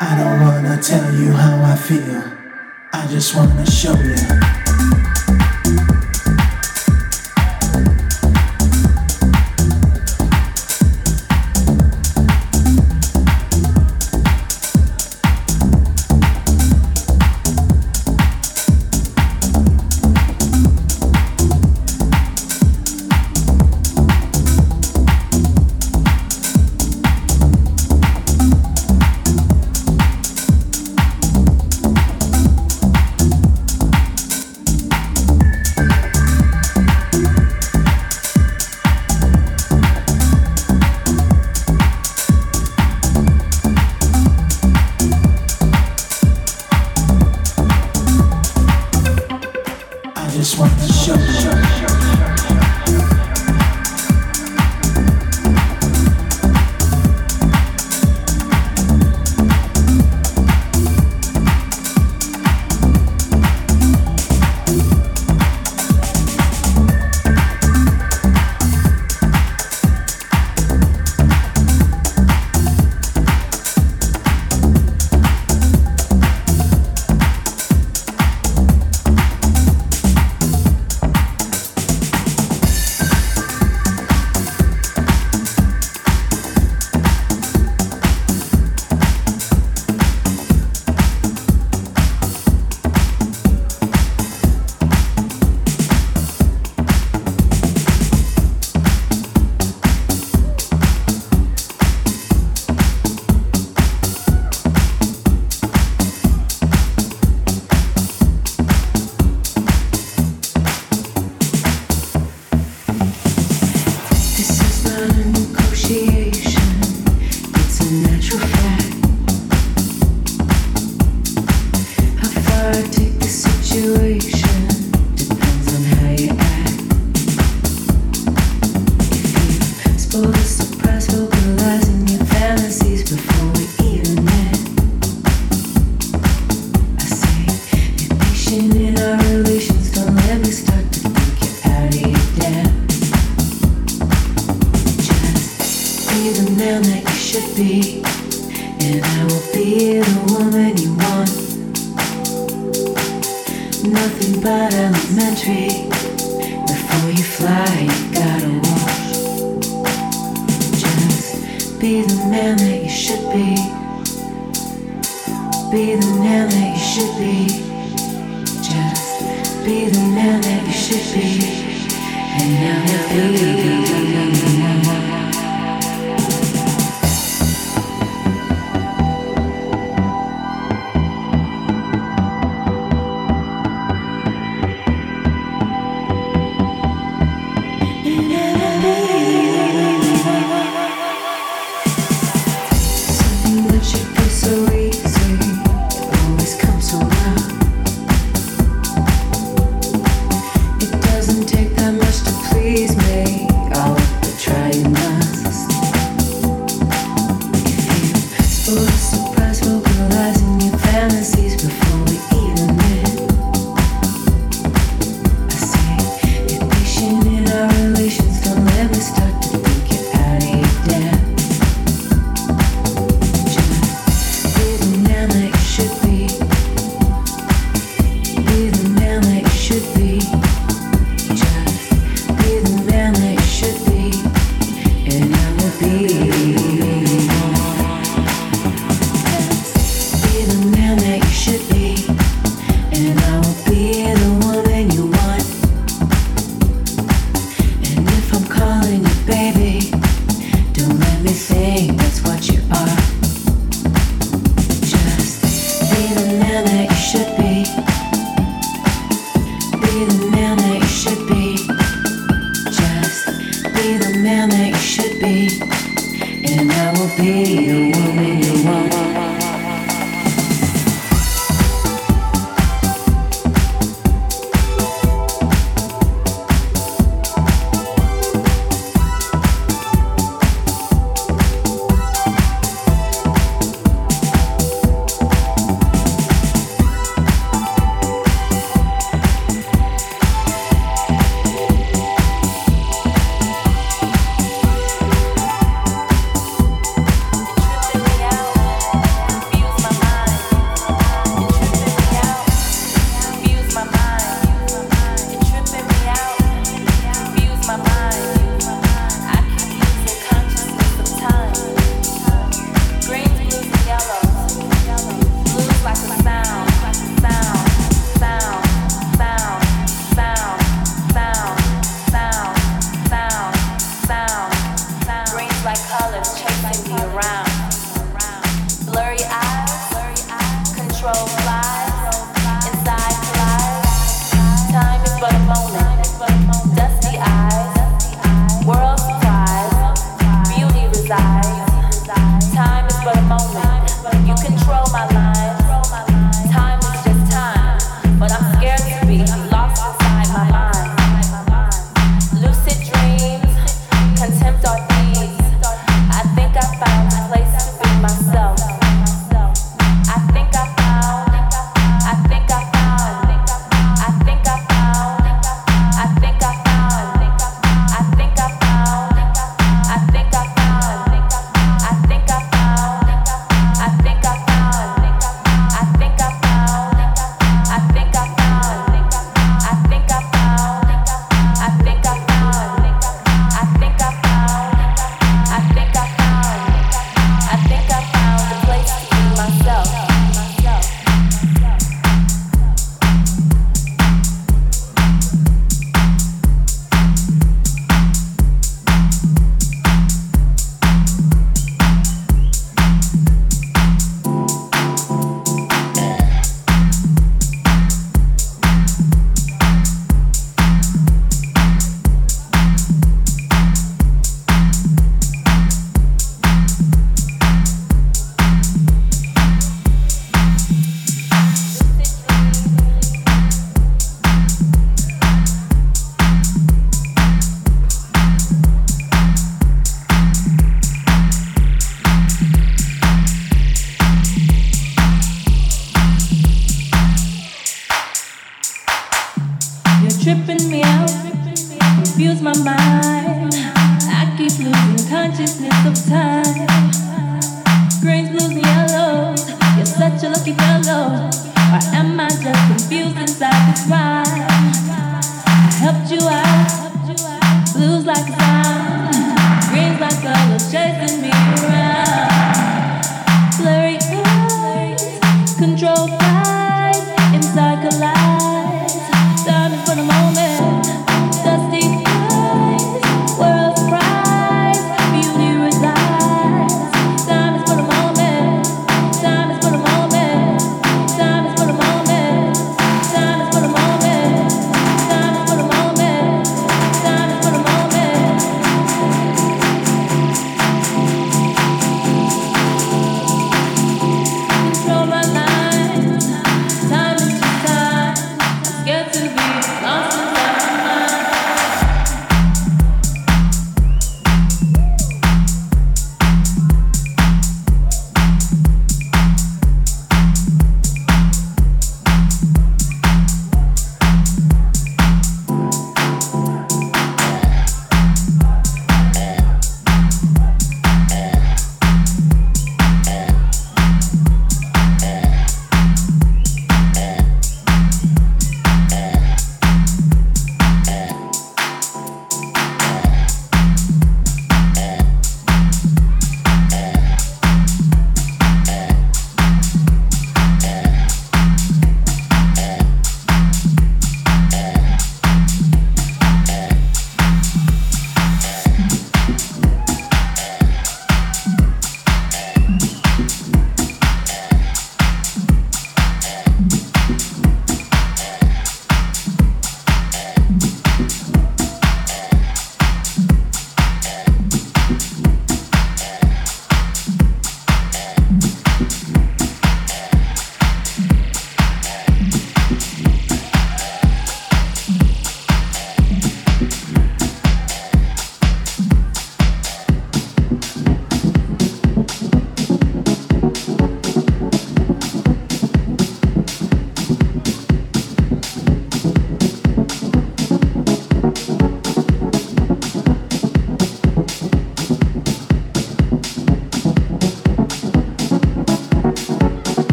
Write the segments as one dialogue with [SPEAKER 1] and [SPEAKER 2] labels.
[SPEAKER 1] I don't
[SPEAKER 2] wanna tell you how I feel. I just wanna show you.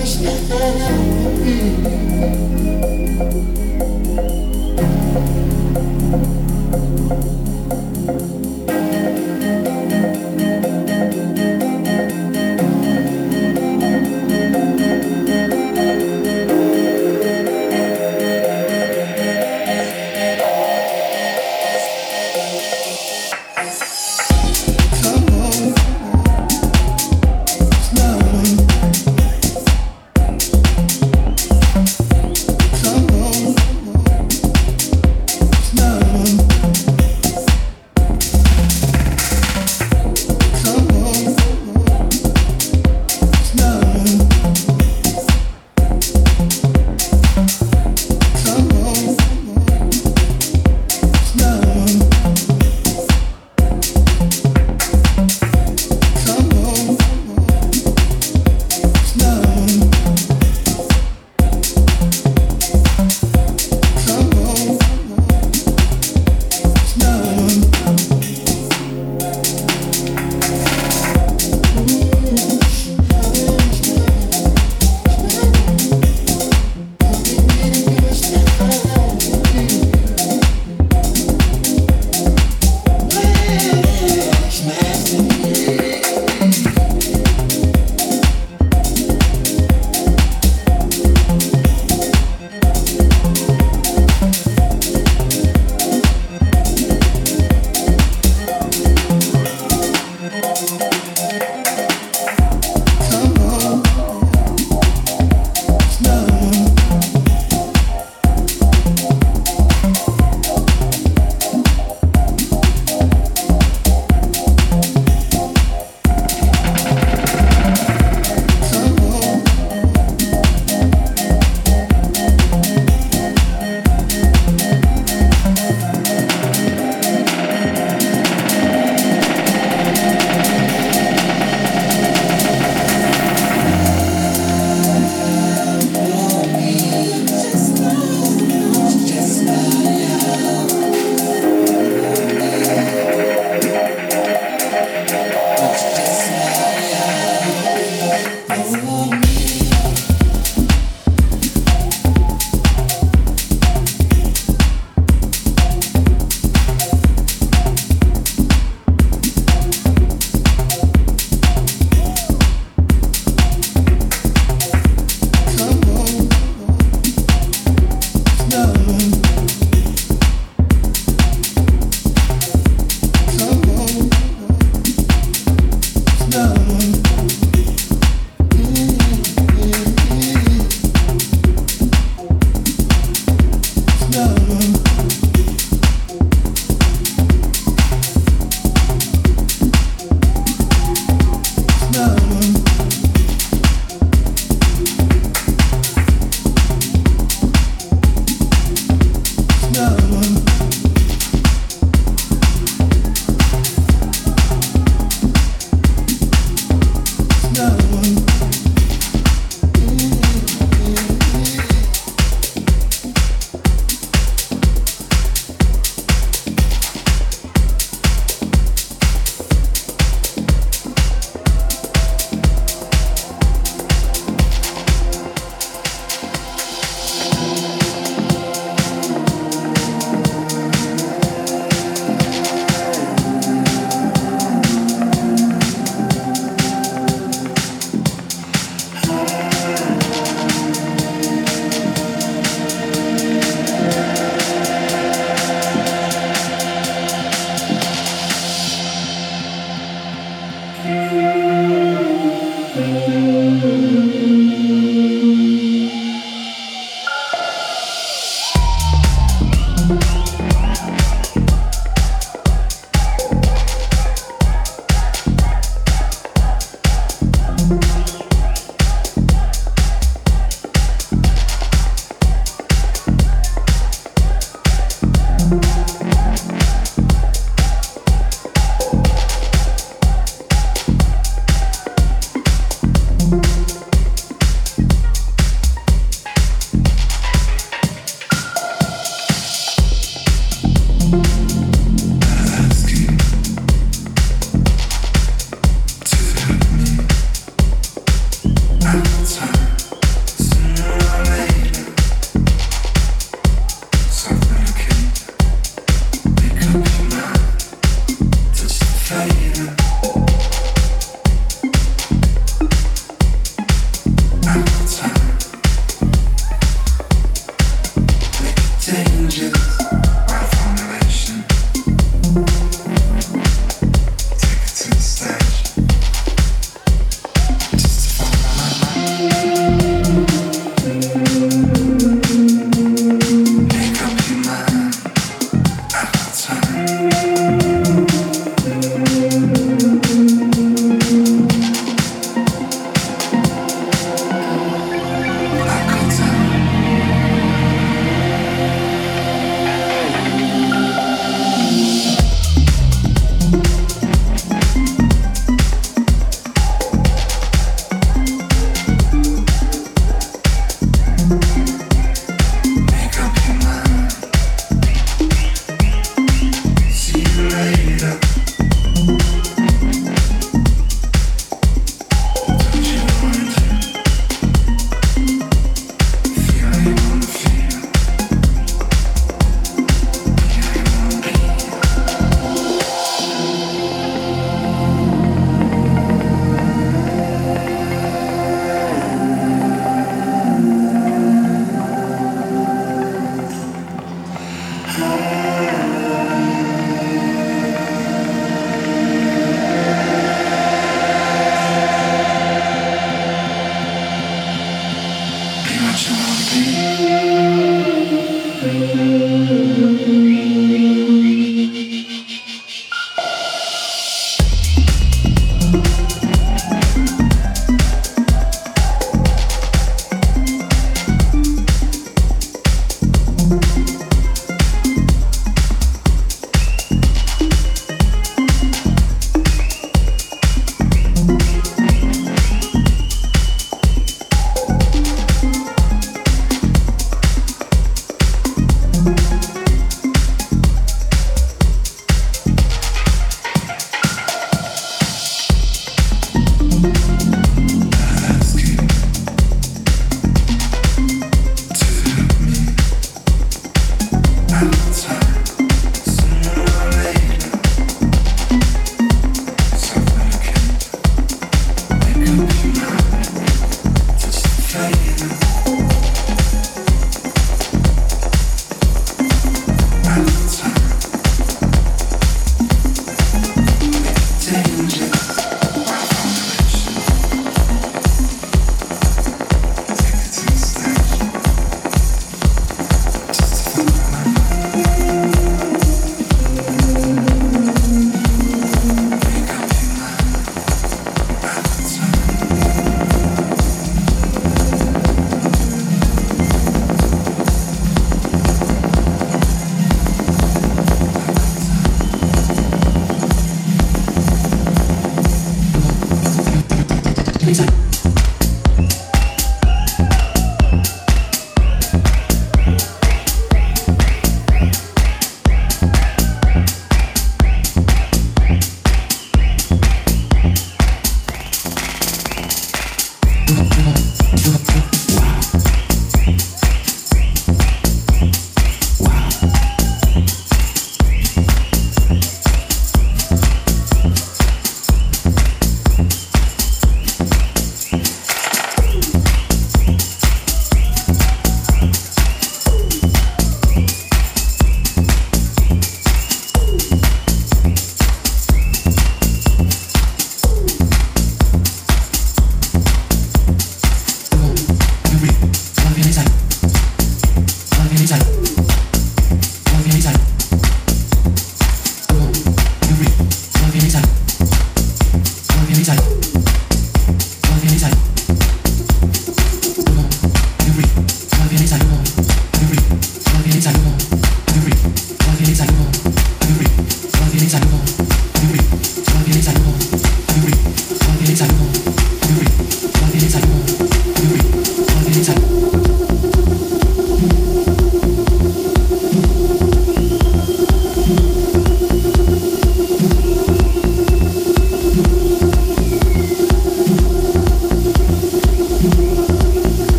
[SPEAKER 3] wish that